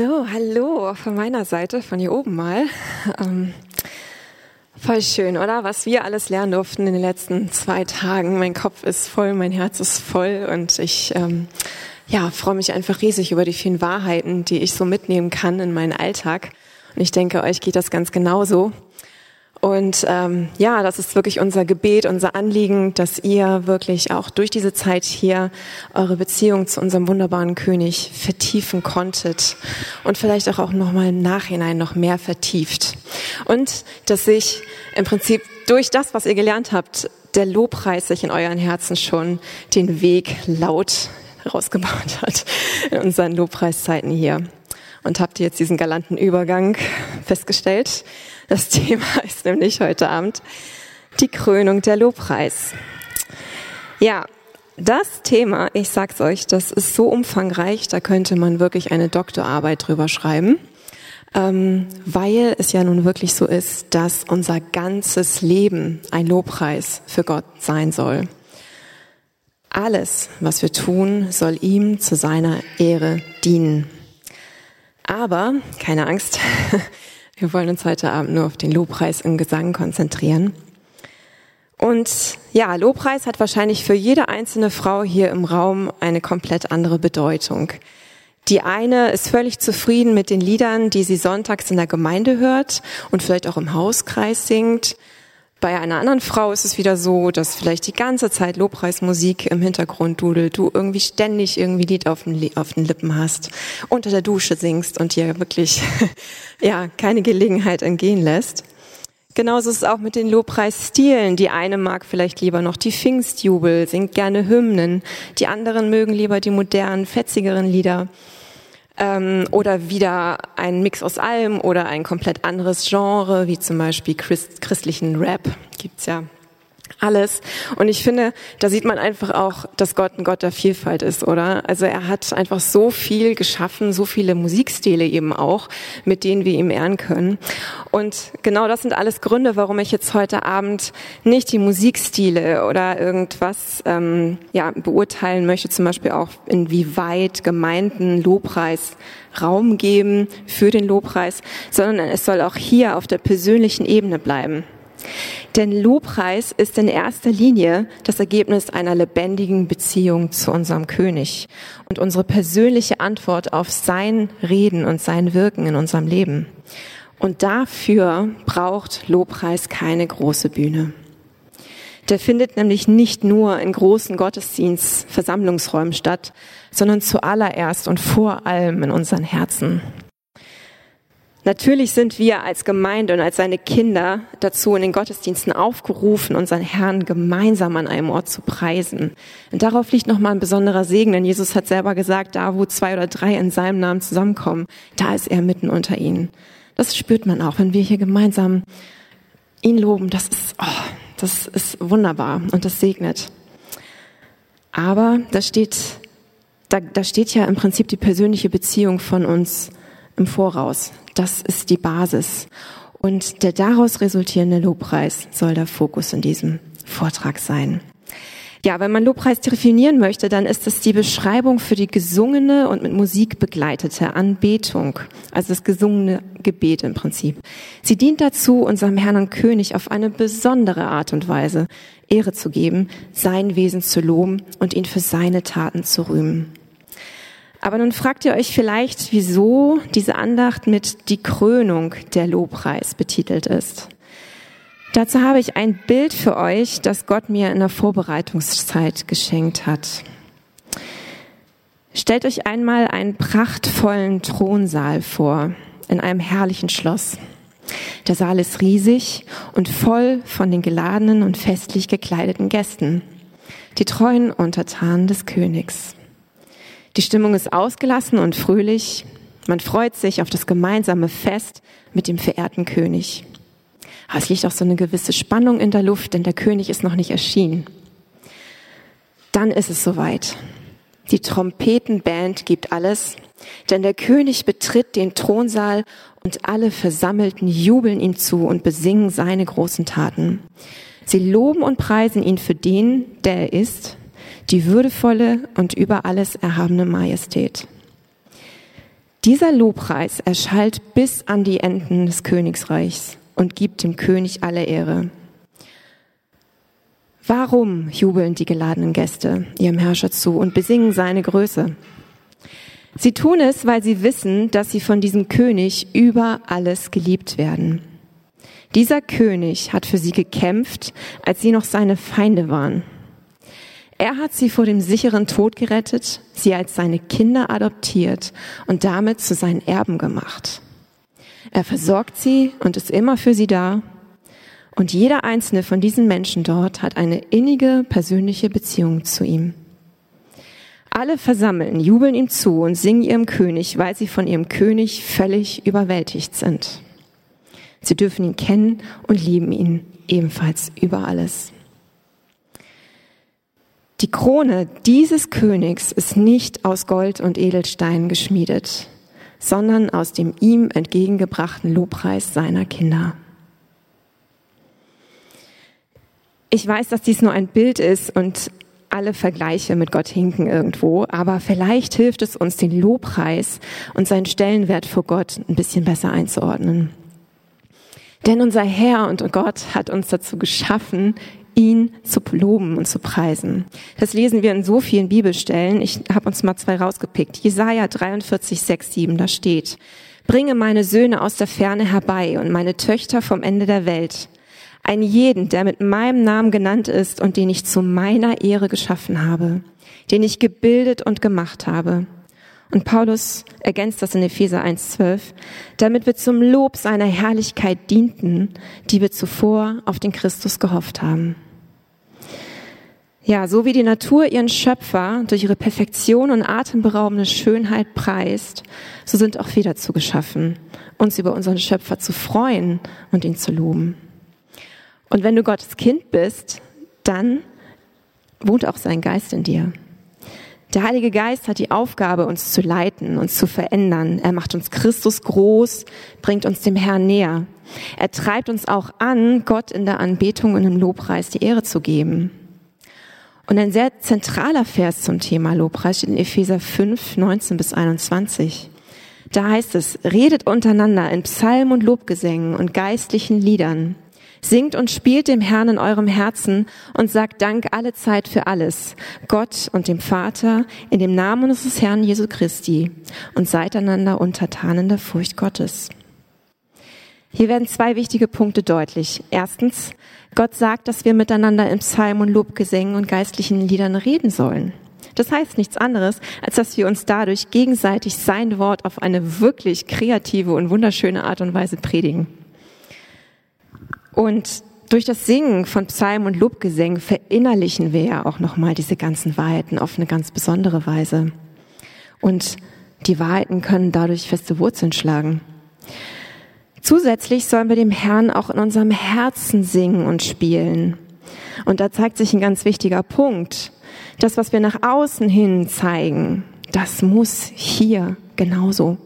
So, hallo von meiner Seite, von hier oben mal. Ähm, voll schön, oder? Was wir alles lernen durften in den letzten zwei Tagen. Mein Kopf ist voll, mein Herz ist voll und ich ähm, ja, freue mich einfach riesig über die vielen Wahrheiten, die ich so mitnehmen kann in meinen Alltag. Und ich denke, euch geht das ganz genauso. Und ähm, ja, das ist wirklich unser Gebet, unser Anliegen, dass ihr wirklich auch durch diese Zeit hier eure Beziehung zu unserem wunderbaren König vertiefen konntet und vielleicht auch, auch nochmal im Nachhinein noch mehr vertieft. Und dass sich im Prinzip durch das, was ihr gelernt habt, der Lobpreis sich in euren Herzen schon den Weg laut rausgebaut hat in unseren Lobpreiszeiten hier. Und habt ihr jetzt diesen galanten Übergang festgestellt? Das Thema ist nämlich heute Abend die Krönung der Lobpreis. Ja, das Thema, ich sag's euch, das ist so umfangreich, da könnte man wirklich eine Doktorarbeit drüber schreiben, ähm, weil es ja nun wirklich so ist, dass unser ganzes Leben ein Lobpreis für Gott sein soll. Alles, was wir tun, soll ihm zu seiner Ehre dienen. Aber keine Angst, Wir wollen uns heute Abend nur auf den Lobpreis im Gesang konzentrieren. Und ja, Lobpreis hat wahrscheinlich für jede einzelne Frau hier im Raum eine komplett andere Bedeutung. Die eine ist völlig zufrieden mit den Liedern, die sie sonntags in der Gemeinde hört und vielleicht auch im Hauskreis singt. Bei einer anderen Frau ist es wieder so, dass vielleicht die ganze Zeit Lobpreismusik im Hintergrund dudelt, du irgendwie ständig irgendwie Lied auf den, auf den Lippen hast, unter der Dusche singst und dir wirklich, ja, keine Gelegenheit entgehen lässt. Genauso ist es auch mit den Lobpreisstilen. Die eine mag vielleicht lieber noch die Pfingstjubel, singt gerne Hymnen. Die anderen mögen lieber die modernen, fetzigeren Lieder ähm, oder wieder ein Mix aus allem oder ein komplett anderes Genre, wie zum Beispiel Christ, christlichen Rap, gibt's ja alles. Und ich finde, da sieht man einfach auch, dass Gott ein Gott der Vielfalt ist, oder? Also er hat einfach so viel geschaffen, so viele Musikstile eben auch, mit denen wir ihm ehren können. Und genau das sind alles Gründe, warum ich jetzt heute Abend nicht die Musikstile oder irgendwas ähm, ja, beurteilen möchte, zum Beispiel auch inwieweit Gemeinden Lobpreis Raum geben für den Lobpreis, sondern es soll auch hier auf der persönlichen Ebene bleiben. Denn Lobpreis ist in erster Linie das Ergebnis einer lebendigen Beziehung zu unserem König und unsere persönliche Antwort auf sein Reden und sein Wirken in unserem Leben. Und dafür braucht Lobpreis keine große Bühne. Der findet nämlich nicht nur in großen Gottesdienst, Versammlungsräumen statt, sondern zuallererst und vor allem in unseren Herzen. Natürlich sind wir als Gemeinde und als seine Kinder dazu in den Gottesdiensten aufgerufen, unseren Herrn gemeinsam an einem Ort zu preisen. Und darauf liegt nochmal ein besonderer Segen, denn Jesus hat selber gesagt, da wo zwei oder drei in seinem Namen zusammenkommen, da ist er mitten unter ihnen. Das spürt man auch, wenn wir hier gemeinsam ihn loben. Das ist, oh, das ist wunderbar und das segnet. Aber da steht, da, da steht ja im Prinzip die persönliche Beziehung von uns im Voraus. Das ist die Basis. Und der daraus resultierende Lobpreis soll der Fokus in diesem Vortrag sein. Ja, wenn man Lobpreis definieren möchte, dann ist es die Beschreibung für die gesungene und mit Musik begleitete Anbetung, also das gesungene Gebet im Prinzip. Sie dient dazu, unserem Herrn und König auf eine besondere Art und Weise Ehre zu geben, sein Wesen zu loben und ihn für seine Taten zu rühmen. Aber nun fragt ihr euch vielleicht, wieso diese Andacht mit die Krönung der Lobpreis betitelt ist. Dazu habe ich ein Bild für euch, das Gott mir in der Vorbereitungszeit geschenkt hat. Stellt euch einmal einen prachtvollen Thronsaal vor, in einem herrlichen Schloss. Der Saal ist riesig und voll von den geladenen und festlich gekleideten Gästen, die treuen Untertanen des Königs. Die Stimmung ist ausgelassen und fröhlich. Man freut sich auf das gemeinsame Fest mit dem verehrten König. Aber es liegt auch so eine gewisse Spannung in der Luft, denn der König ist noch nicht erschienen. Dann ist es soweit. Die Trompetenband gibt alles, denn der König betritt den Thronsaal und alle Versammelten jubeln ihm zu und besingen seine großen Taten. Sie loben und preisen ihn für den, der er ist die würdevolle und über alles erhabene Majestät. Dieser Lobpreis erschallt bis an die Enden des Königsreichs und gibt dem König alle Ehre. Warum jubeln die geladenen Gäste ihrem Herrscher zu und besingen seine Größe? Sie tun es, weil sie wissen, dass sie von diesem König über alles geliebt werden. Dieser König hat für sie gekämpft, als sie noch seine Feinde waren. Er hat sie vor dem sicheren Tod gerettet, sie als seine Kinder adoptiert und damit zu seinen Erben gemacht. Er versorgt sie und ist immer für sie da. Und jeder einzelne von diesen Menschen dort hat eine innige persönliche Beziehung zu ihm. Alle versammeln, jubeln ihm zu und singen ihrem König, weil sie von ihrem König völlig überwältigt sind. Sie dürfen ihn kennen und lieben ihn ebenfalls über alles. Die Krone dieses Königs ist nicht aus Gold und Edelsteinen geschmiedet, sondern aus dem ihm entgegengebrachten Lobpreis seiner Kinder. Ich weiß, dass dies nur ein Bild ist und alle Vergleiche mit Gott hinken irgendwo, aber vielleicht hilft es uns, den Lobpreis und seinen Stellenwert vor Gott ein bisschen besser einzuordnen. Denn unser Herr und Gott hat uns dazu geschaffen, ihn zu loben und zu preisen. Das lesen wir in so vielen Bibelstellen. Ich habe uns mal zwei rausgepickt. Jesaja 43, 6, 7, da steht, Bringe meine Söhne aus der Ferne herbei und meine Töchter vom Ende der Welt. Ein jeden, der mit meinem Namen genannt ist und den ich zu meiner Ehre geschaffen habe, den ich gebildet und gemacht habe. Und Paulus ergänzt das in Epheser 1,12, damit wir zum Lob seiner Herrlichkeit dienten, die wir zuvor auf den Christus gehofft haben. Ja, so wie die Natur ihren Schöpfer durch ihre Perfektion und atemberaubende Schönheit preist, so sind auch wir dazu geschaffen, uns über unseren Schöpfer zu freuen und ihn zu loben. Und wenn du Gottes Kind bist, dann wohnt auch sein Geist in dir. Der Heilige Geist hat die Aufgabe, uns zu leiten, uns zu verändern. Er macht uns Christus groß, bringt uns dem Herrn näher. Er treibt uns auch an, Gott in der Anbetung und im Lobpreis die Ehre zu geben. Und ein sehr zentraler Vers zum Thema Lobpreis steht in Epheser 5, 19 bis 21. Da heißt es, redet untereinander in Psalmen und Lobgesängen und geistlichen Liedern Singt und spielt dem Herrn in eurem Herzen und sagt Dank alle Zeit für alles, Gott und dem Vater, in dem Namen unseres Herrn Jesu Christi und seid einander untertan in der Furcht Gottes. Hier werden zwei wichtige Punkte deutlich. Erstens, Gott sagt, dass wir miteinander in Psalmen und Lobgesängen und geistlichen Liedern reden sollen. Das heißt nichts anderes, als dass wir uns dadurch gegenseitig sein Wort auf eine wirklich kreative und wunderschöne Art und Weise predigen. Und durch das Singen von Psalmen und Lobgesängen verinnerlichen wir ja auch nochmal diese ganzen Wahrheiten auf eine ganz besondere Weise. Und die Wahrheiten können dadurch feste Wurzeln schlagen. Zusätzlich sollen wir dem Herrn auch in unserem Herzen singen und spielen. Und da zeigt sich ein ganz wichtiger Punkt. Das, was wir nach außen hin zeigen, das muss hier genauso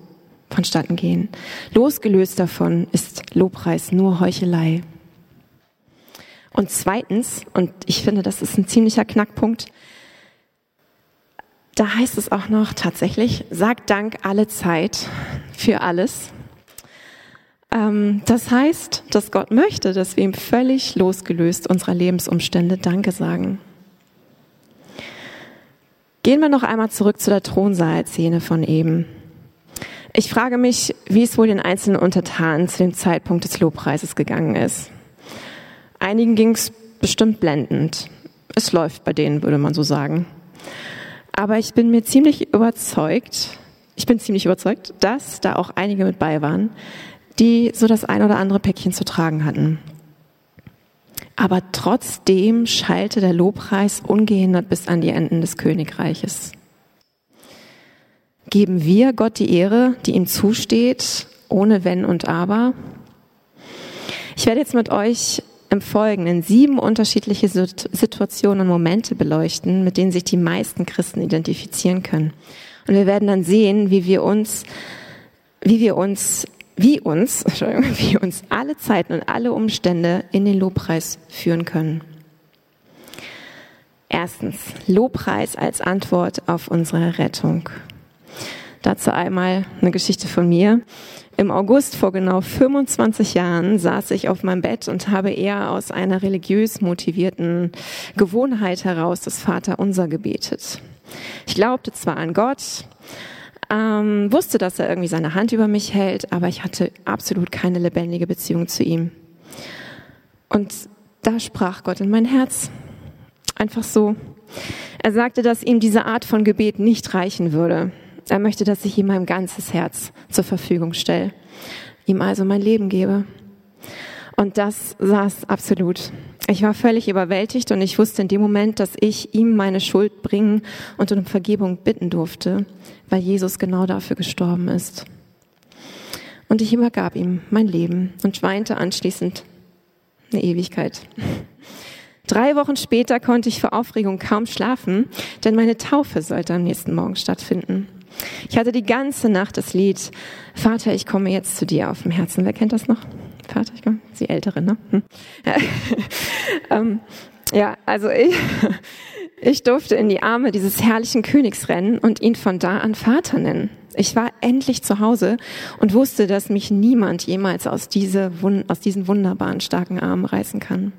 vonstatten gehen. Losgelöst davon ist Lobpreis nur Heuchelei. Und zweitens, und ich finde, das ist ein ziemlicher Knackpunkt, da heißt es auch noch tatsächlich, sagt Dank alle Zeit für alles. Ähm, das heißt, dass Gott möchte, dass wir ihm völlig losgelöst unserer Lebensumstände Danke sagen. Gehen wir noch einmal zurück zu der Thronsaalszene von eben. Ich frage mich, wie es wohl den einzelnen Untertanen zu dem Zeitpunkt des Lobpreises gegangen ist. Einigen ging es bestimmt blendend. Es läuft bei denen, würde man so sagen. Aber ich bin mir ziemlich überzeugt, ich bin ziemlich überzeugt, dass da auch einige mit bei waren, die so das ein oder andere Päckchen zu tragen hatten. Aber trotzdem schallte der Lobpreis ungehindert bis an die Enden des Königreiches. Geben wir Gott die Ehre, die ihm zusteht, ohne Wenn und Aber? Ich werde jetzt mit euch im Folgenden sieben unterschiedliche Situationen und Momente beleuchten, mit denen sich die meisten Christen identifizieren können. Und wir werden dann sehen, wie wir uns, wie wir uns, wie uns, wie uns alle Zeiten und alle Umstände in den Lobpreis führen können. Erstens, Lobpreis als Antwort auf unsere Rettung. Dazu einmal eine Geschichte von mir. Im August vor genau 25 Jahren saß ich auf meinem Bett und habe eher aus einer religiös motivierten Gewohnheit heraus das Vaterunser gebetet. Ich glaubte zwar an Gott, ähm, wusste, dass er irgendwie seine Hand über mich hält, aber ich hatte absolut keine lebendige Beziehung zu ihm. Und da sprach Gott in mein Herz. Einfach so. Er sagte, dass ihm diese Art von Gebet nicht reichen würde. Er möchte, dass ich ihm mein ganzes Herz zur Verfügung stelle, ihm also mein Leben gebe. Und das saß absolut. Ich war völlig überwältigt und ich wusste in dem Moment, dass ich ihm meine Schuld bringen und um Vergebung bitten durfte, weil Jesus genau dafür gestorben ist. Und ich übergab ihm mein Leben und weinte anschließend eine Ewigkeit. Drei Wochen später konnte ich vor Aufregung kaum schlafen, denn meine Taufe sollte am nächsten Morgen stattfinden. Ich hatte die ganze Nacht das Lied Vater, ich komme jetzt zu dir auf dem Herzen. Wer kennt das noch? Vater, ich komme, die Ältere, ne? Hm. ähm, ja, also ich, ich durfte in die Arme dieses herrlichen Königs rennen und ihn von da an Vater nennen. Ich war endlich zu Hause und wusste, dass mich niemand jemals aus, diese, aus diesen wunderbaren, starken Armen reißen kann.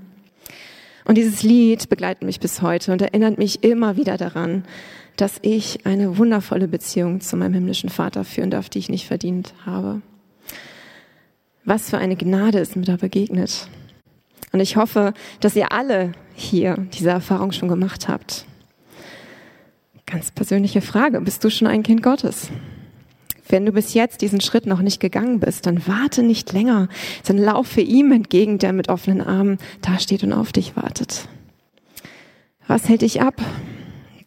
Und dieses Lied begleitet mich bis heute und erinnert mich immer wieder daran, dass ich eine wundervolle Beziehung zu meinem himmlischen Vater führen darf, die ich nicht verdient habe. Was für eine Gnade ist mir da begegnet. Und ich hoffe, dass ihr alle hier diese Erfahrung schon gemacht habt. Ganz persönliche Frage, bist du schon ein Kind Gottes? Wenn du bis jetzt diesen Schritt noch nicht gegangen bist, dann warte nicht länger, sondern laufe ihm entgegen, der mit offenen Armen dasteht und auf dich wartet. Was hält dich ab?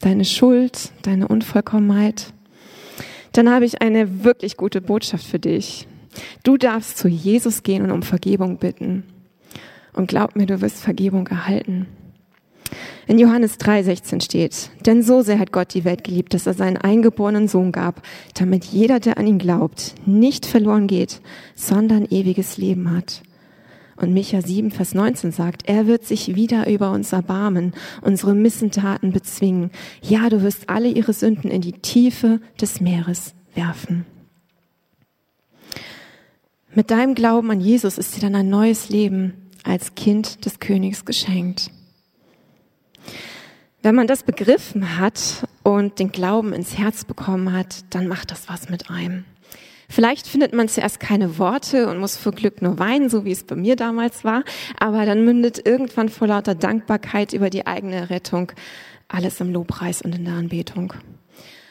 Deine Schuld, deine Unvollkommenheit? Dann habe ich eine wirklich gute Botschaft für dich. Du darfst zu Jesus gehen und um Vergebung bitten. Und glaub mir, du wirst Vergebung erhalten. In Johannes 3,16 steht, denn so sehr hat Gott die Welt geliebt, dass er seinen eingeborenen Sohn gab, damit jeder, der an ihn glaubt, nicht verloren geht, sondern ewiges Leben hat. Und Micha 7, Vers 19 sagt, er wird sich wieder über uns erbarmen, unsere Missentaten bezwingen. Ja, du wirst alle ihre Sünden in die Tiefe des Meeres werfen. Mit deinem Glauben an Jesus ist dir dann ein neues Leben als Kind des Königs geschenkt. Wenn man das begriffen hat und den Glauben ins Herz bekommen hat, dann macht das was mit einem. Vielleicht findet man zuerst keine Worte und muss vor Glück nur weinen, so wie es bei mir damals war, aber dann mündet irgendwann vor lauter Dankbarkeit über die eigene Rettung alles im Lobpreis und in der Anbetung.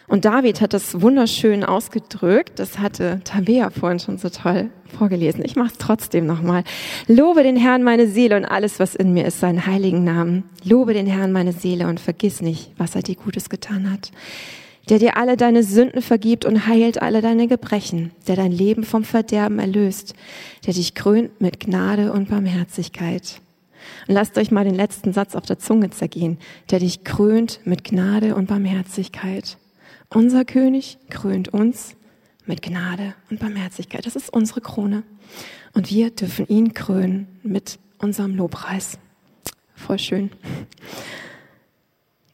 Und David hat das wunderschön ausgedrückt. Das hatte Tabea vorhin schon so toll vorgelesen. Ich mache es trotzdem nochmal. Lobe den Herrn meine Seele und alles, was in mir ist, seinen heiligen Namen. Lobe den Herrn meine Seele und vergiss nicht, was er dir Gutes getan hat. Der dir alle deine Sünden vergibt und heilt alle deine Gebrechen, der dein Leben vom Verderben erlöst, der dich krönt mit Gnade und Barmherzigkeit. Und lasst euch mal den letzten Satz auf der Zunge zergehen, der dich krönt mit Gnade und Barmherzigkeit. Unser König krönt uns mit Gnade und Barmherzigkeit. Das ist unsere Krone. Und wir dürfen ihn krönen mit unserem Lobpreis. Voll schön.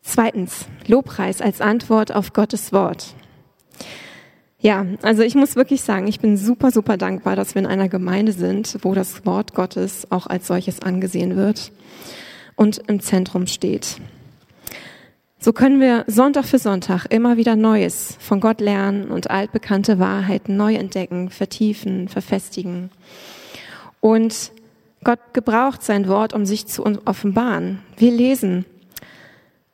Zweitens, Lobpreis als Antwort auf Gottes Wort. Ja, also ich muss wirklich sagen, ich bin super, super dankbar, dass wir in einer Gemeinde sind, wo das Wort Gottes auch als solches angesehen wird und im Zentrum steht. So können wir Sonntag für Sonntag immer wieder Neues von Gott lernen und altbekannte Wahrheiten neu entdecken, vertiefen, verfestigen. Und Gott gebraucht sein Wort, um sich zu offenbaren. Wir lesen,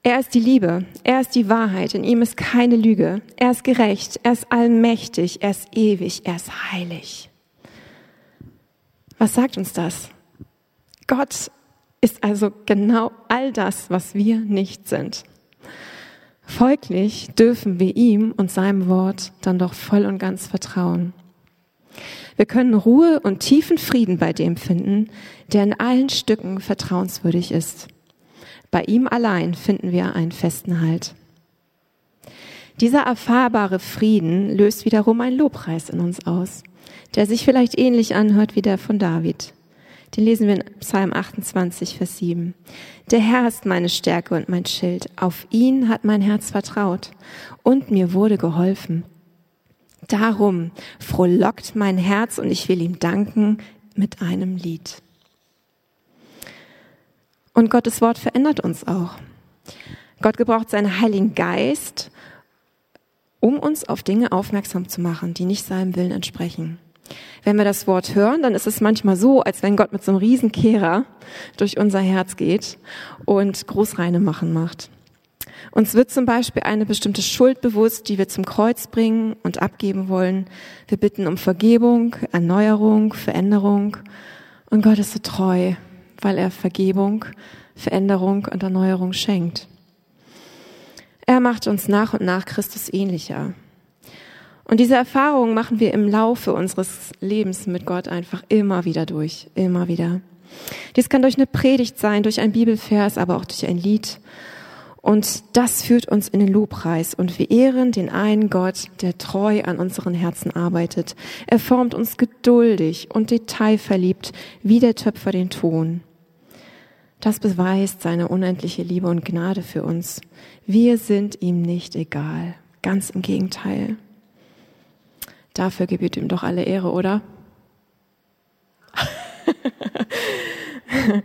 er ist die Liebe, er ist die Wahrheit, in ihm ist keine Lüge, er ist gerecht, er ist allmächtig, er ist ewig, er ist heilig. Was sagt uns das? Gott ist also genau all das, was wir nicht sind. Folglich dürfen wir ihm und seinem Wort dann doch voll und ganz vertrauen. Wir können Ruhe und tiefen Frieden bei dem finden, der in allen Stücken vertrauenswürdig ist. Bei ihm allein finden wir einen festen Halt. Dieser erfahrbare Frieden löst wiederum einen Lobpreis in uns aus, der sich vielleicht ähnlich anhört wie der von David. Den lesen wir in Psalm 28, Vers 7. Der Herr ist meine Stärke und mein Schild. Auf ihn hat mein Herz vertraut und mir wurde geholfen. Darum frohlockt mein Herz und ich will ihm danken mit einem Lied. Und Gottes Wort verändert uns auch. Gott gebraucht seinen Heiligen Geist, um uns auf Dinge aufmerksam zu machen, die nicht seinem Willen entsprechen. Wenn wir das Wort hören, dann ist es manchmal so, als wenn Gott mit so einem Riesenkehrer durch unser Herz geht und Großreine machen macht. Uns wird zum Beispiel eine bestimmte Schuld bewusst, die wir zum Kreuz bringen und abgeben wollen. Wir bitten um Vergebung, Erneuerung, Veränderung. Und Gott ist so treu, weil er Vergebung, Veränderung und Erneuerung schenkt. Er macht uns nach und nach Christus ähnlicher. Und diese Erfahrungen machen wir im Laufe unseres Lebens mit Gott einfach immer wieder durch, immer wieder. Dies kann durch eine Predigt sein, durch ein Bibelvers, aber auch durch ein Lied. Und das führt uns in den Lobpreis und wir ehren den einen Gott, der treu an unseren Herzen arbeitet. Er formt uns geduldig und detailverliebt, wie der Töpfer den Ton. Das beweist seine unendliche Liebe und Gnade für uns. Wir sind ihm nicht egal. Ganz im Gegenteil. Dafür gebührt ihm doch alle Ehre, oder?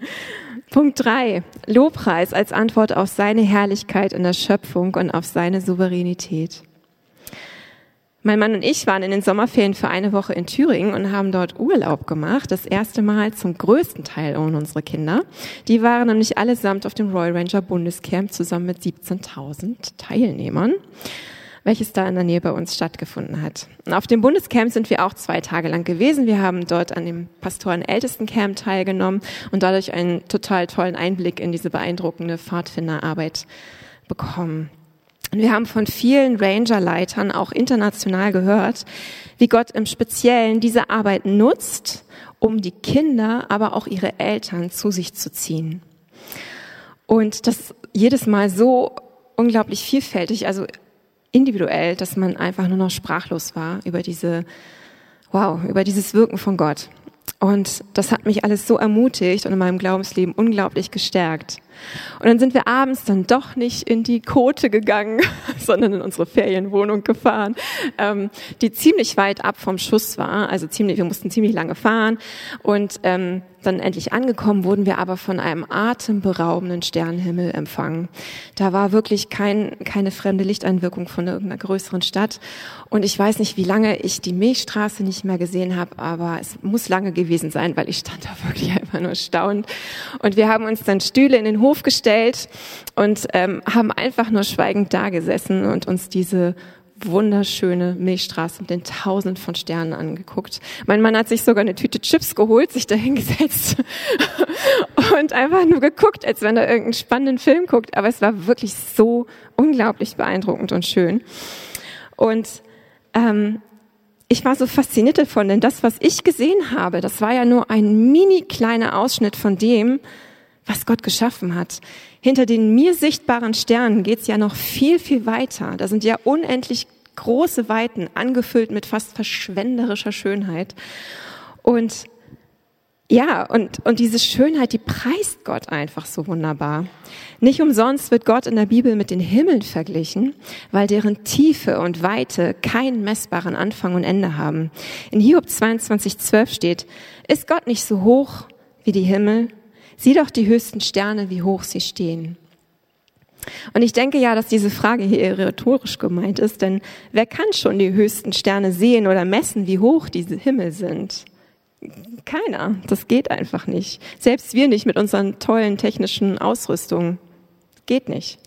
Punkt drei: Lobpreis als Antwort auf seine Herrlichkeit in der Schöpfung und auf seine Souveränität. Mein Mann und ich waren in den Sommerferien für eine Woche in Thüringen und haben dort Urlaub gemacht. Das erste Mal zum größten Teil ohne unsere Kinder. Die waren nämlich allesamt auf dem Royal Ranger Bundescamp zusammen mit 17.000 Teilnehmern welches da in der Nähe bei uns stattgefunden hat. Und auf dem Bundescamp sind wir auch zwei Tage lang gewesen. Wir haben dort an dem Pastoren-Ältesten-Camp teilgenommen und dadurch einen total tollen Einblick in diese beeindruckende Pfadfinderarbeit bekommen. Und wir haben von vielen Ranger-Leitern auch international gehört, wie Gott im Speziellen diese Arbeit nutzt, um die Kinder, aber auch ihre Eltern zu sich zu ziehen. Und das jedes Mal so unglaublich vielfältig. Also individuell, dass man einfach nur noch sprachlos war über diese, wow, über dieses Wirken von Gott. Und das hat mich alles so ermutigt und in meinem Glaubensleben unglaublich gestärkt. Und dann sind wir abends dann doch nicht in die Kote gegangen, sondern in unsere Ferienwohnung gefahren, ähm, die ziemlich weit ab vom Schuss war. Also ziemlich, wir mussten ziemlich lange fahren und ähm, dann endlich angekommen, wurden wir aber von einem atemberaubenden Sternenhimmel empfangen. Da war wirklich kein, keine fremde Lichteinwirkung von irgendeiner größeren Stadt. Und ich weiß nicht, wie lange ich die Milchstraße nicht mehr gesehen habe, aber es muss lange gewesen sein, weil ich stand da wirklich einfach nur staunend. Und wir haben uns dann Stühle in den Hof gestellt und ähm, haben einfach nur schweigend da gesessen und uns diese wunderschöne Milchstraße mit den Tausenden von Sternen angeguckt. Mein Mann hat sich sogar eine Tüte Chips geholt, sich dahingesetzt und einfach nur geguckt, als wenn er irgendeinen spannenden Film guckt. Aber es war wirklich so unglaublich beeindruckend und schön. Und ähm, ich war so fasziniert davon, denn das, was ich gesehen habe, das war ja nur ein mini kleiner Ausschnitt von dem, was Gott geschaffen hat. Hinter den mir sichtbaren Sternen geht's ja noch viel, viel weiter. Da sind ja unendlich große Weiten, angefüllt mit fast verschwenderischer Schönheit. Und ja, und, und diese Schönheit, die preist Gott einfach so wunderbar. Nicht umsonst wird Gott in der Bibel mit den Himmeln verglichen, weil deren Tiefe und Weite keinen messbaren Anfang und Ende haben. In Hiob 22,12 steht, ist Gott nicht so hoch wie die Himmel? Sieh doch die höchsten Sterne, wie hoch sie stehen. Und ich denke ja, dass diese Frage hier rhetorisch gemeint ist, denn wer kann schon die höchsten Sterne sehen oder messen, wie hoch diese Himmel sind? Keiner. Das geht einfach nicht. Selbst wir nicht mit unseren tollen technischen Ausrüstungen. Geht nicht.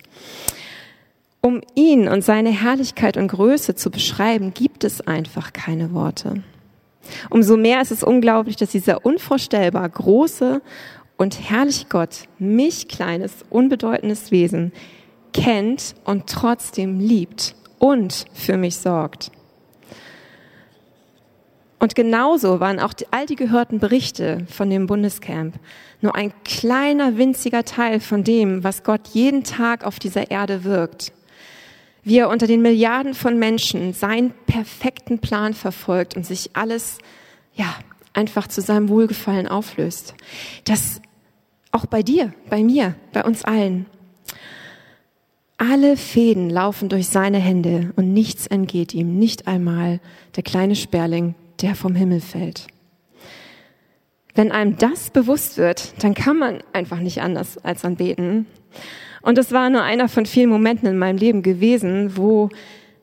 Um ihn und seine Herrlichkeit und Größe zu beschreiben, gibt es einfach keine Worte. Umso mehr ist es unglaublich, dass dieser unvorstellbar große und herrlich Gott mich, kleines, unbedeutendes Wesen, kennt und trotzdem liebt und für mich sorgt. Und genauso waren auch all die gehörten Berichte von dem Bundescamp nur ein kleiner, winziger Teil von dem, was Gott jeden Tag auf dieser Erde wirkt. Wie er unter den Milliarden von Menschen seinen perfekten Plan verfolgt und sich alles, ja, einfach zu seinem Wohlgefallen auflöst. Das auch bei dir, bei mir, bei uns allen. Alle Fäden laufen durch seine Hände und nichts entgeht ihm, nicht einmal der kleine Sperling, der vom Himmel fällt. Wenn einem das bewusst wird, dann kann man einfach nicht anders als anbeten. Und es war nur einer von vielen Momenten in meinem Leben gewesen, wo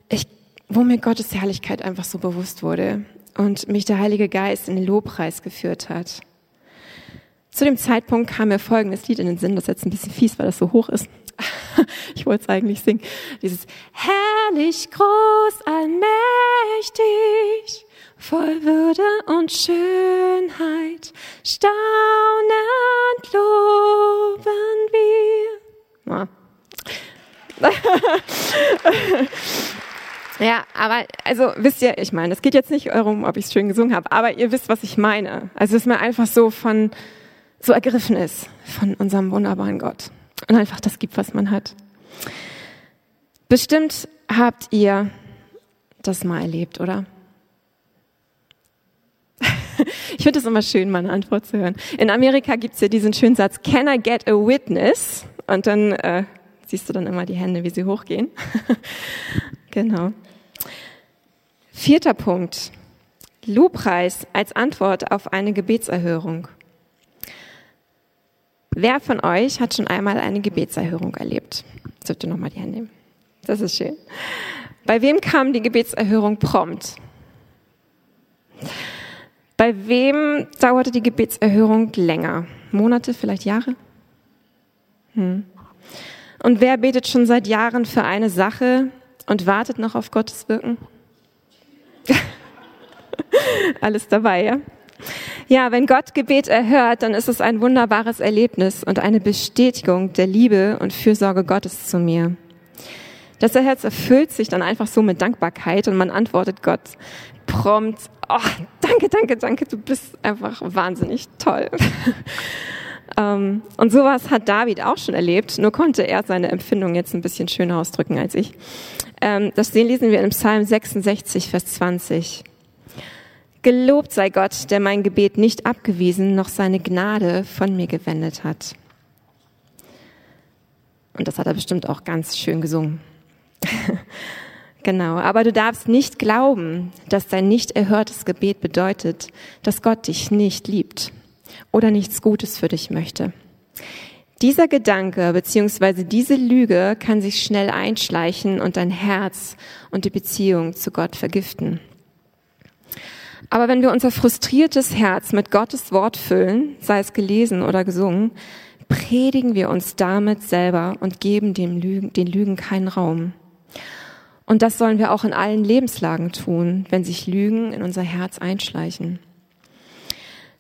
ich, wo mir Gottes Herrlichkeit einfach so bewusst wurde und mich der Heilige Geist in den Lobpreis geführt hat. Zu dem Zeitpunkt kam mir folgendes Lied in den Sinn, das ist jetzt ein bisschen fies, weil das so hoch ist. Ich wollte es eigentlich singen. Dieses Herrlich, groß, allmächtig, voll Würde und Schönheit, staunend loben wir. Ja, aber also wisst ihr, ich meine, es geht jetzt nicht darum, ob ich es schön gesungen habe, aber ihr wisst, was ich meine. Also dass man einfach so von so ergriffen ist von unserem wunderbaren Gott und einfach das gibt, was man hat. Bestimmt habt ihr das mal erlebt, oder? Ich finde es immer schön, mal eine Antwort zu hören. In Amerika gibt es ja diesen schönen Satz, Can I get a witness? Und dann äh, siehst du dann immer die Hände, wie sie hochgehen. genau. Vierter Punkt. Lobpreis als Antwort auf eine Gebetserhörung. Wer von euch hat schon einmal eine Gebetserhörung erlebt? Sollt ihr nochmal die Hände nehmen? Das ist schön. Bei wem kam die Gebetserhörung prompt? Bei wem dauerte die Gebetserhörung länger? Monate, vielleicht Jahre? Hm. Und wer betet schon seit Jahren für eine Sache und wartet noch auf Gottes Wirken? Alles dabei, ja? Ja, wenn Gott Gebet erhört, dann ist es ein wunderbares Erlebnis und eine Bestätigung der Liebe und Fürsorge Gottes zu mir. Das Herz erfüllt sich dann einfach so mit Dankbarkeit und man antwortet Gott prompt, oh, danke, danke, danke, du bist einfach wahnsinnig toll. Ähm, und sowas hat David auch schon erlebt, nur konnte er seine Empfindung jetzt ein bisschen schöner ausdrücken als ich. Ähm, das lesen wir in Psalm 66, Vers 20. Gelobt sei Gott, der mein Gebet nicht abgewiesen, noch seine Gnade von mir gewendet hat. Und das hat er bestimmt auch ganz schön gesungen. genau. Aber du darfst nicht glauben, dass dein nicht erhörtes Gebet bedeutet, dass Gott dich nicht liebt oder nichts Gutes für dich möchte. Dieser Gedanke bzw. diese Lüge kann sich schnell einschleichen und dein Herz und die Beziehung zu Gott vergiften. Aber wenn wir unser frustriertes Herz mit Gottes Wort füllen, sei es gelesen oder gesungen, predigen wir uns damit selber und geben dem Lügen, den Lügen keinen Raum. Und das sollen wir auch in allen Lebenslagen tun, wenn sich Lügen in unser Herz einschleichen.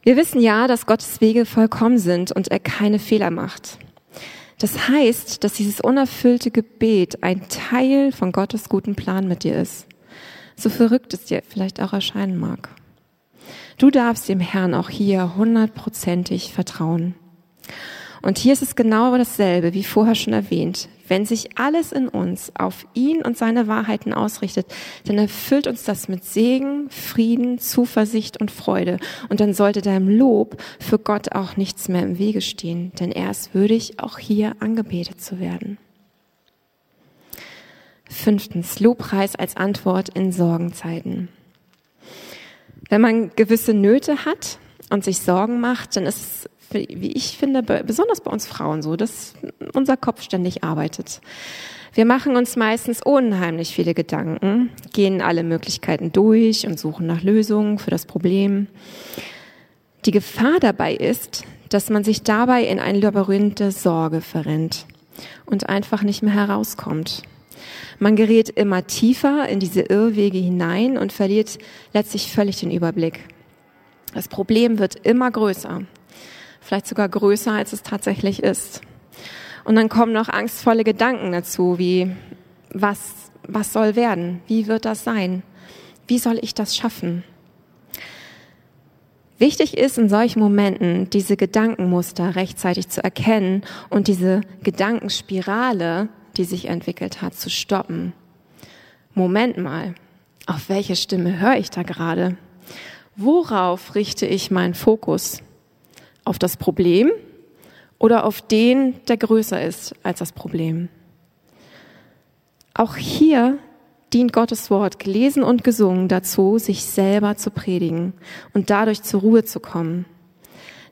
Wir wissen ja, dass Gottes Wege vollkommen sind und er keine Fehler macht. Das heißt, dass dieses unerfüllte Gebet ein Teil von Gottes guten Plan mit dir ist so verrückt es dir vielleicht auch erscheinen mag. Du darfst dem Herrn auch hier hundertprozentig vertrauen. Und hier ist es genau dasselbe, wie vorher schon erwähnt. Wenn sich alles in uns auf ihn und seine Wahrheiten ausrichtet, dann erfüllt uns das mit Segen, Frieden, Zuversicht und Freude. Und dann sollte deinem Lob für Gott auch nichts mehr im Wege stehen, denn er ist würdig, auch hier angebetet zu werden. Fünftens, Lobpreis als Antwort in Sorgenzeiten. Wenn man gewisse Nöte hat und sich Sorgen macht, dann ist es, wie ich finde, besonders bei uns Frauen so, dass unser Kopf ständig arbeitet. Wir machen uns meistens unheimlich viele Gedanken, gehen alle Möglichkeiten durch und suchen nach Lösungen für das Problem. Die Gefahr dabei ist, dass man sich dabei in ein Labyrinth der Sorge verrennt und einfach nicht mehr herauskommt. Man gerät immer tiefer in diese Irrwege hinein und verliert letztlich völlig den Überblick. Das Problem wird immer größer, vielleicht sogar größer, als es tatsächlich ist. Und dann kommen noch angstvolle Gedanken dazu, wie was, was soll werden? Wie wird das sein? Wie soll ich das schaffen? Wichtig ist in solchen Momenten, diese Gedankenmuster rechtzeitig zu erkennen und diese Gedankenspirale die sich entwickelt hat, zu stoppen. Moment mal, auf welche Stimme höre ich da gerade? Worauf richte ich meinen Fokus? Auf das Problem oder auf den, der größer ist als das Problem? Auch hier dient Gottes Wort, gelesen und gesungen, dazu, sich selber zu predigen und dadurch zur Ruhe zu kommen.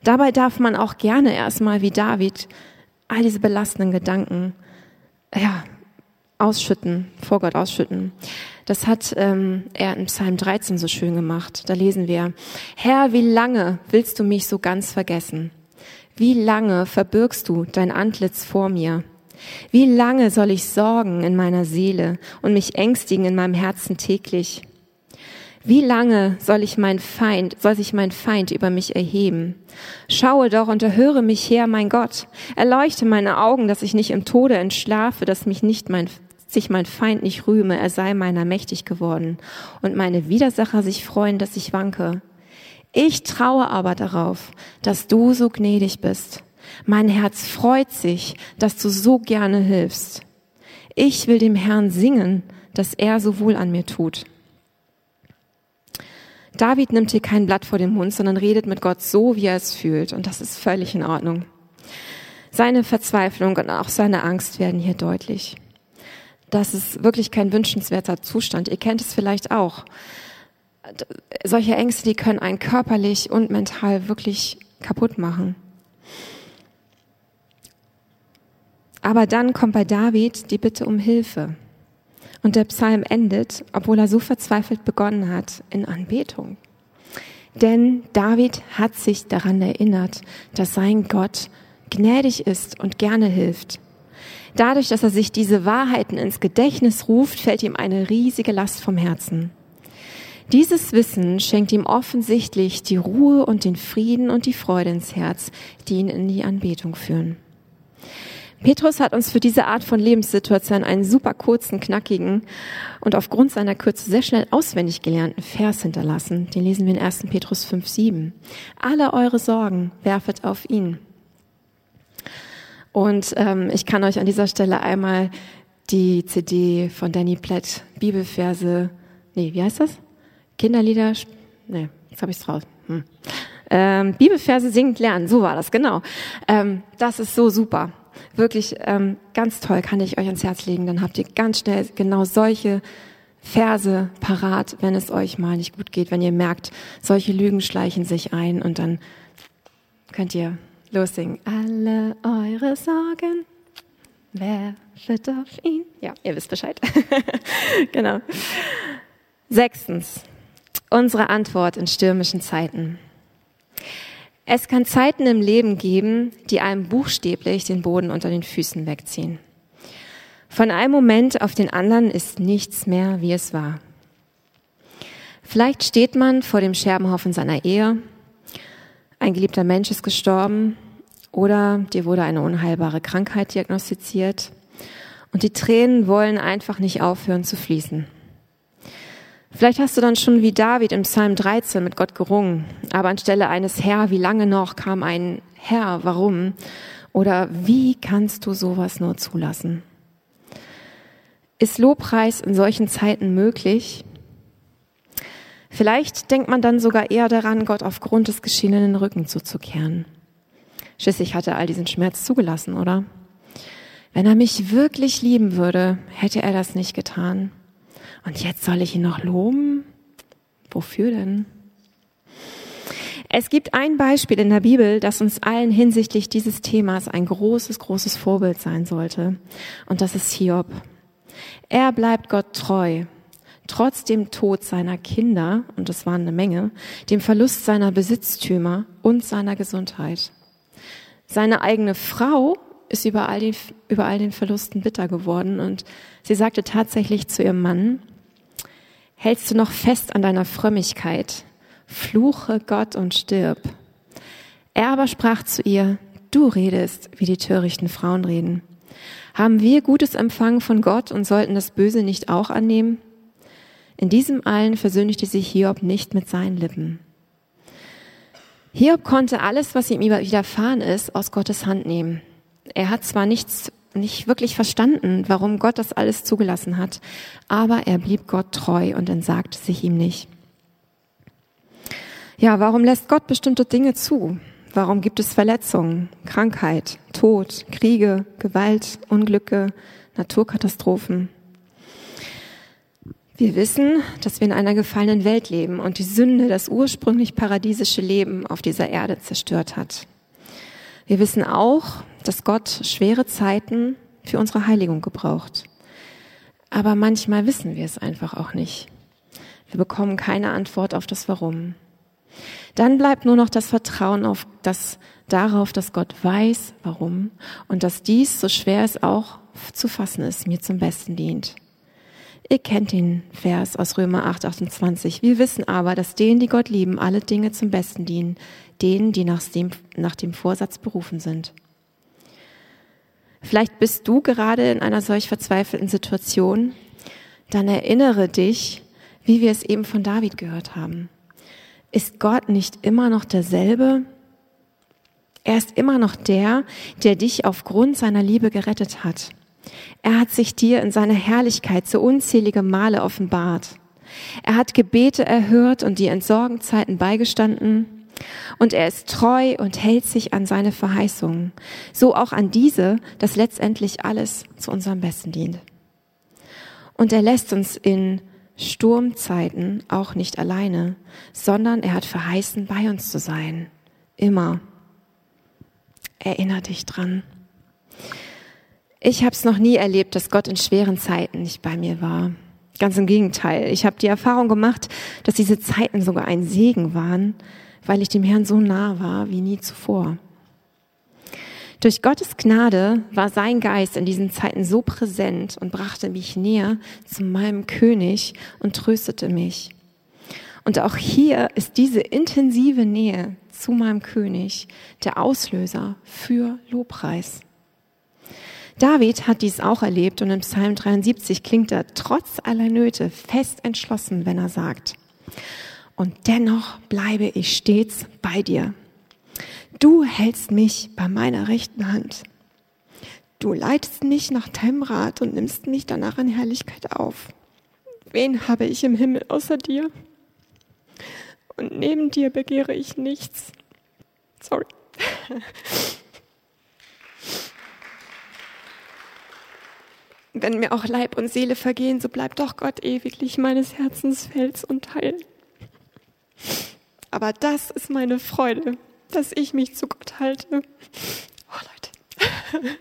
Dabei darf man auch gerne erstmal wie David all diese belastenden Gedanken, ja, ausschütten, vor Gott ausschütten. Das hat ähm, er in Psalm 13 so schön gemacht. Da lesen wir, Herr, wie lange willst du mich so ganz vergessen? Wie lange verbirgst du dein Antlitz vor mir? Wie lange soll ich sorgen in meiner Seele und mich ängstigen in meinem Herzen täglich? Wie lange soll ich mein Feind, soll sich mein Feind über mich erheben? Schaue doch und erhöre mich her, mein Gott. Erleuchte meine Augen, dass ich nicht im Tode entschlafe, dass mich nicht mein, sich mein Feind nicht rühme, er sei meiner mächtig geworden und meine Widersacher sich freuen, dass ich wanke. Ich traue aber darauf, dass du so gnädig bist mein Herz freut sich, dass du so gerne hilfst. Ich will dem Herrn singen, dass er so wohl an mir tut. David nimmt hier kein Blatt vor den Mund, sondern redet mit Gott so, wie er es fühlt. Und das ist völlig in Ordnung. Seine Verzweiflung und auch seine Angst werden hier deutlich. Das ist wirklich kein wünschenswerter Zustand. Ihr kennt es vielleicht auch. Solche Ängste, die können einen körperlich und mental wirklich kaputt machen. Aber dann kommt bei David die Bitte um Hilfe. Und der Psalm endet, obwohl er so verzweifelt begonnen hat, in Anbetung. Denn David hat sich daran erinnert, dass sein Gott gnädig ist und gerne hilft. Dadurch, dass er sich diese Wahrheiten ins Gedächtnis ruft, fällt ihm eine riesige Last vom Herzen. Dieses Wissen schenkt ihm offensichtlich die Ruhe und den Frieden und die Freude ins Herz, die ihn in die Anbetung führen. Petrus hat uns für diese Art von Lebenssituation einen super kurzen, knackigen und aufgrund seiner Kürze sehr schnell auswendig gelernten Vers hinterlassen. Den lesen wir in 1. Petrus 5, 7. Alle eure Sorgen werfet auf ihn. Und ähm, ich kann euch an dieser Stelle einmal die CD von Danny Platt, Bibelverse, nee, wie heißt das? Kinderlieder, nee, jetzt habe ich es raus. Hm. Ähm, Bibelverse singend lernen, so war das, genau. Ähm, das ist so super wirklich ähm, ganz toll, kann ich euch ans Herz legen. Dann habt ihr ganz schnell genau solche Verse parat, wenn es euch mal nicht gut geht, wenn ihr merkt, solche Lügen schleichen sich ein und dann könnt ihr lossingen. Alle eure Sorgen werfet auf ihn. Ja, ihr wisst Bescheid. genau. Sechstens, unsere Antwort in stürmischen Zeiten. Es kann Zeiten im Leben geben, die einem buchstäblich den Boden unter den Füßen wegziehen. Von einem Moment auf den anderen ist nichts mehr, wie es war. Vielleicht steht man vor dem Scherbenhaufen seiner Ehe, ein geliebter Mensch ist gestorben oder dir wurde eine unheilbare Krankheit diagnostiziert und die Tränen wollen einfach nicht aufhören zu fließen. Vielleicht hast du dann schon wie David im Psalm 13 mit Gott gerungen, aber anstelle eines Herr, wie lange noch, kam ein Herr, warum? Oder wie kannst du sowas nur zulassen? Ist Lobpreis in solchen Zeiten möglich? Vielleicht denkt man dann sogar eher daran, Gott aufgrund des Geschehenen den Rücken zuzukehren. Schließlich hat er all diesen Schmerz zugelassen, oder? Wenn er mich wirklich lieben würde, hätte er das nicht getan. Und jetzt soll ich ihn noch loben? Wofür denn? Es gibt ein Beispiel in der Bibel, das uns allen hinsichtlich dieses Themas ein großes, großes Vorbild sein sollte. Und das ist Hiob. Er bleibt Gott treu, trotz dem Tod seiner Kinder, und das waren eine Menge, dem Verlust seiner Besitztümer und seiner Gesundheit. Seine eigene Frau ist über all, den, über all den Verlusten bitter geworden und sie sagte tatsächlich zu ihrem Mann, Hältst du noch fest an deiner Frömmigkeit? Fluche Gott und stirb. Er aber sprach zu ihr, du redest, wie die törichten Frauen reden. Haben wir Gutes empfangen von Gott und sollten das Böse nicht auch annehmen? In diesem allen versöhnlichte sich Hiob nicht mit seinen Lippen. Hiob konnte alles, was ihm widerfahren ist, aus Gottes Hand nehmen. Er hat zwar nichts nicht wirklich verstanden, warum Gott das alles zugelassen hat. Aber er blieb Gott treu und entsagte sich ihm nicht. Ja, warum lässt Gott bestimmte Dinge zu? Warum gibt es Verletzungen, Krankheit, Tod, Kriege, Gewalt, Unglücke, Naturkatastrophen? Wir wissen, dass wir in einer gefallenen Welt leben und die Sünde das ursprünglich paradiesische Leben auf dieser Erde zerstört hat. Wir wissen auch, dass Gott schwere Zeiten für unsere Heiligung gebraucht. Aber manchmal wissen wir es einfach auch nicht. Wir bekommen keine Antwort auf das Warum. Dann bleibt nur noch das Vertrauen auf das, darauf, dass Gott weiß, warum und dass dies, so schwer es auch zu fassen ist, mir zum Besten dient. Ihr kennt den Vers aus Römer 8, 28. Wir wissen aber, dass denen, die Gott lieben, alle Dinge zum Besten dienen, denen, die nach dem, nach dem Vorsatz berufen sind. Vielleicht bist du gerade in einer solch verzweifelten Situation. Dann erinnere dich, wie wir es eben von David gehört haben. Ist Gott nicht immer noch derselbe? Er ist immer noch der, der dich aufgrund seiner Liebe gerettet hat. Er hat sich dir in seiner Herrlichkeit so unzählige Male offenbart. Er hat Gebete erhört und dir in Sorgenzeiten beigestanden. Und er ist treu und hält sich an seine Verheißungen. So auch an diese, dass letztendlich alles zu unserem Besten dient. Und er lässt uns in Sturmzeiten auch nicht alleine, sondern er hat verheißen, bei uns zu sein. Immer. Erinner dich dran. Ich habe es noch nie erlebt, dass Gott in schweren Zeiten nicht bei mir war. Ganz im Gegenteil. Ich habe die Erfahrung gemacht, dass diese Zeiten sogar ein Segen waren, weil ich dem Herrn so nah war wie nie zuvor. Durch Gottes Gnade war sein Geist in diesen Zeiten so präsent und brachte mich näher zu meinem König und tröstete mich. Und auch hier ist diese intensive Nähe zu meinem König der Auslöser für Lobpreis. David hat dies auch erlebt und in Psalm 73 klingt er trotz aller Nöte fest entschlossen, wenn er sagt, und dennoch bleibe ich stets bei dir. Du hältst mich bei meiner rechten Hand. Du leitest mich nach deinem Rat und nimmst mich danach in Herrlichkeit auf. Wen habe ich im Himmel außer dir? Und neben dir begehre ich nichts. Sorry. Wenn mir auch Leib und Seele vergehen, so bleibt doch Gott ewiglich meines Herzens Fels und Heil. Aber das ist meine Freude, dass ich mich zu Gott halte. Oh Leute.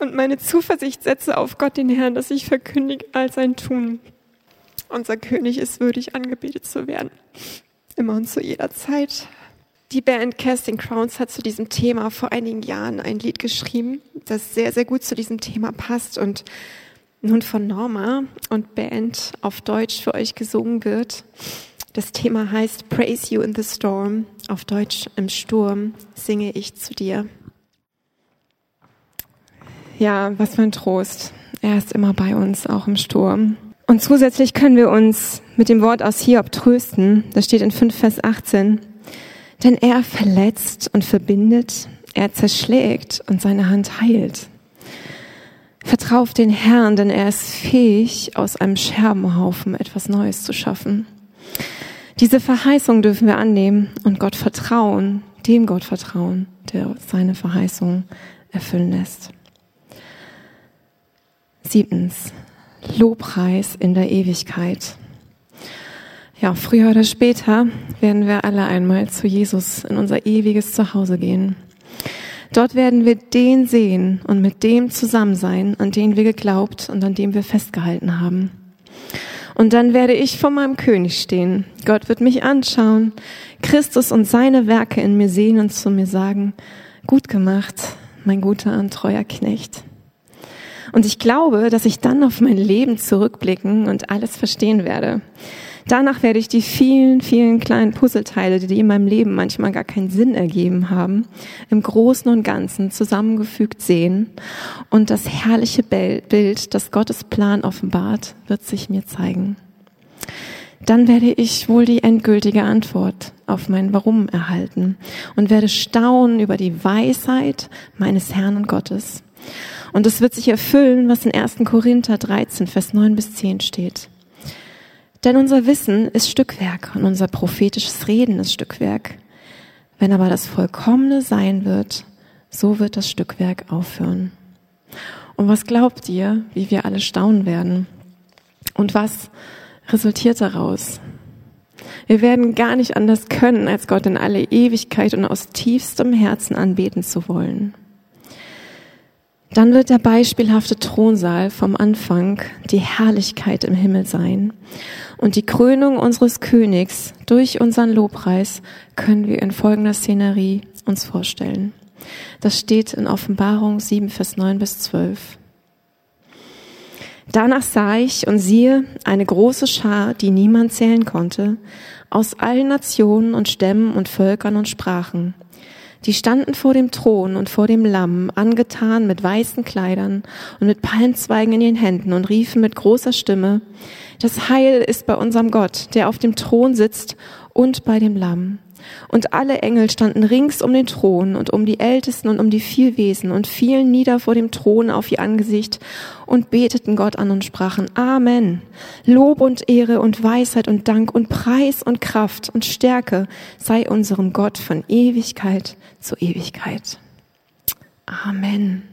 Und meine Zuversicht setze auf Gott den Herrn, dass ich verkündige all sein Tun. Unser König ist würdig, angebetet zu werden. Immer und zu jeder Zeit. Die Band Casting Crowns hat zu diesem Thema vor einigen Jahren ein Lied geschrieben, das sehr, sehr gut zu diesem Thema passt und nun von Norma und Band auf Deutsch für euch gesungen wird. Das Thema heißt Praise You in the Storm. Auf Deutsch im Sturm singe ich zu dir. Ja, was für ein Trost. Er ist immer bei uns, auch im Sturm. Und zusätzlich können wir uns mit dem Wort aus Hiob trösten. Das steht in 5 Vers 18. Denn er verletzt und verbindet, er zerschlägt und seine Hand heilt. Vertrau auf den Herrn, denn er ist fähig, aus einem Scherbenhaufen etwas Neues zu schaffen. Diese Verheißung dürfen wir annehmen und Gott vertrauen, dem Gott vertrauen, der seine Verheißung erfüllen lässt. Siebtens, Lobpreis in der Ewigkeit. Ja, früher oder später werden wir alle einmal zu Jesus in unser ewiges Zuhause gehen. Dort werden wir den sehen und mit dem zusammen sein, an den wir geglaubt und an dem wir festgehalten haben. Und dann werde ich vor meinem König stehen. Gott wird mich anschauen, Christus und seine Werke in mir sehen und zu mir sagen, gut gemacht, mein guter und treuer Knecht. Und ich glaube, dass ich dann auf mein Leben zurückblicken und alles verstehen werde. Danach werde ich die vielen, vielen kleinen Puzzleteile, die in meinem Leben manchmal gar keinen Sinn ergeben haben, im Großen und Ganzen zusammengefügt sehen. Und das herrliche Bild, das Gottes Plan offenbart, wird sich mir zeigen. Dann werde ich wohl die endgültige Antwort auf mein Warum erhalten und werde staunen über die Weisheit meines Herrn und Gottes. Und es wird sich erfüllen, was in 1. Korinther 13, Vers 9 bis 10 steht. Denn unser Wissen ist Stückwerk und unser prophetisches Reden ist Stückwerk. Wenn aber das Vollkommene sein wird, so wird das Stückwerk aufhören. Und was glaubt ihr, wie wir alle staunen werden? Und was resultiert daraus? Wir werden gar nicht anders können, als Gott in alle Ewigkeit und aus tiefstem Herzen anbeten zu wollen. Dann wird der beispielhafte Thronsaal vom Anfang die Herrlichkeit im Himmel sein. Und die Krönung unseres Königs durch unseren Lobpreis können wir in folgender Szenerie uns vorstellen. Das steht in Offenbarung 7, Vers 9 bis 12. Danach sah ich und siehe eine große Schar, die niemand zählen konnte, aus allen Nationen und Stämmen und Völkern und Sprachen. Die standen vor dem Thron und vor dem Lamm, angetan mit weißen Kleidern und mit Palmzweigen in ihren Händen und riefen mit großer Stimme, das Heil ist bei unserem Gott, der auf dem Thron sitzt und bei dem Lamm. Und alle Engel standen rings um den Thron und um die Ältesten und um die Vielwesen und fielen nieder vor dem Thron auf ihr Angesicht und beteten Gott an und sprachen, Amen. Lob und Ehre und Weisheit und Dank und Preis und Kraft und Stärke sei unserem Gott von Ewigkeit zu Ewigkeit. Amen.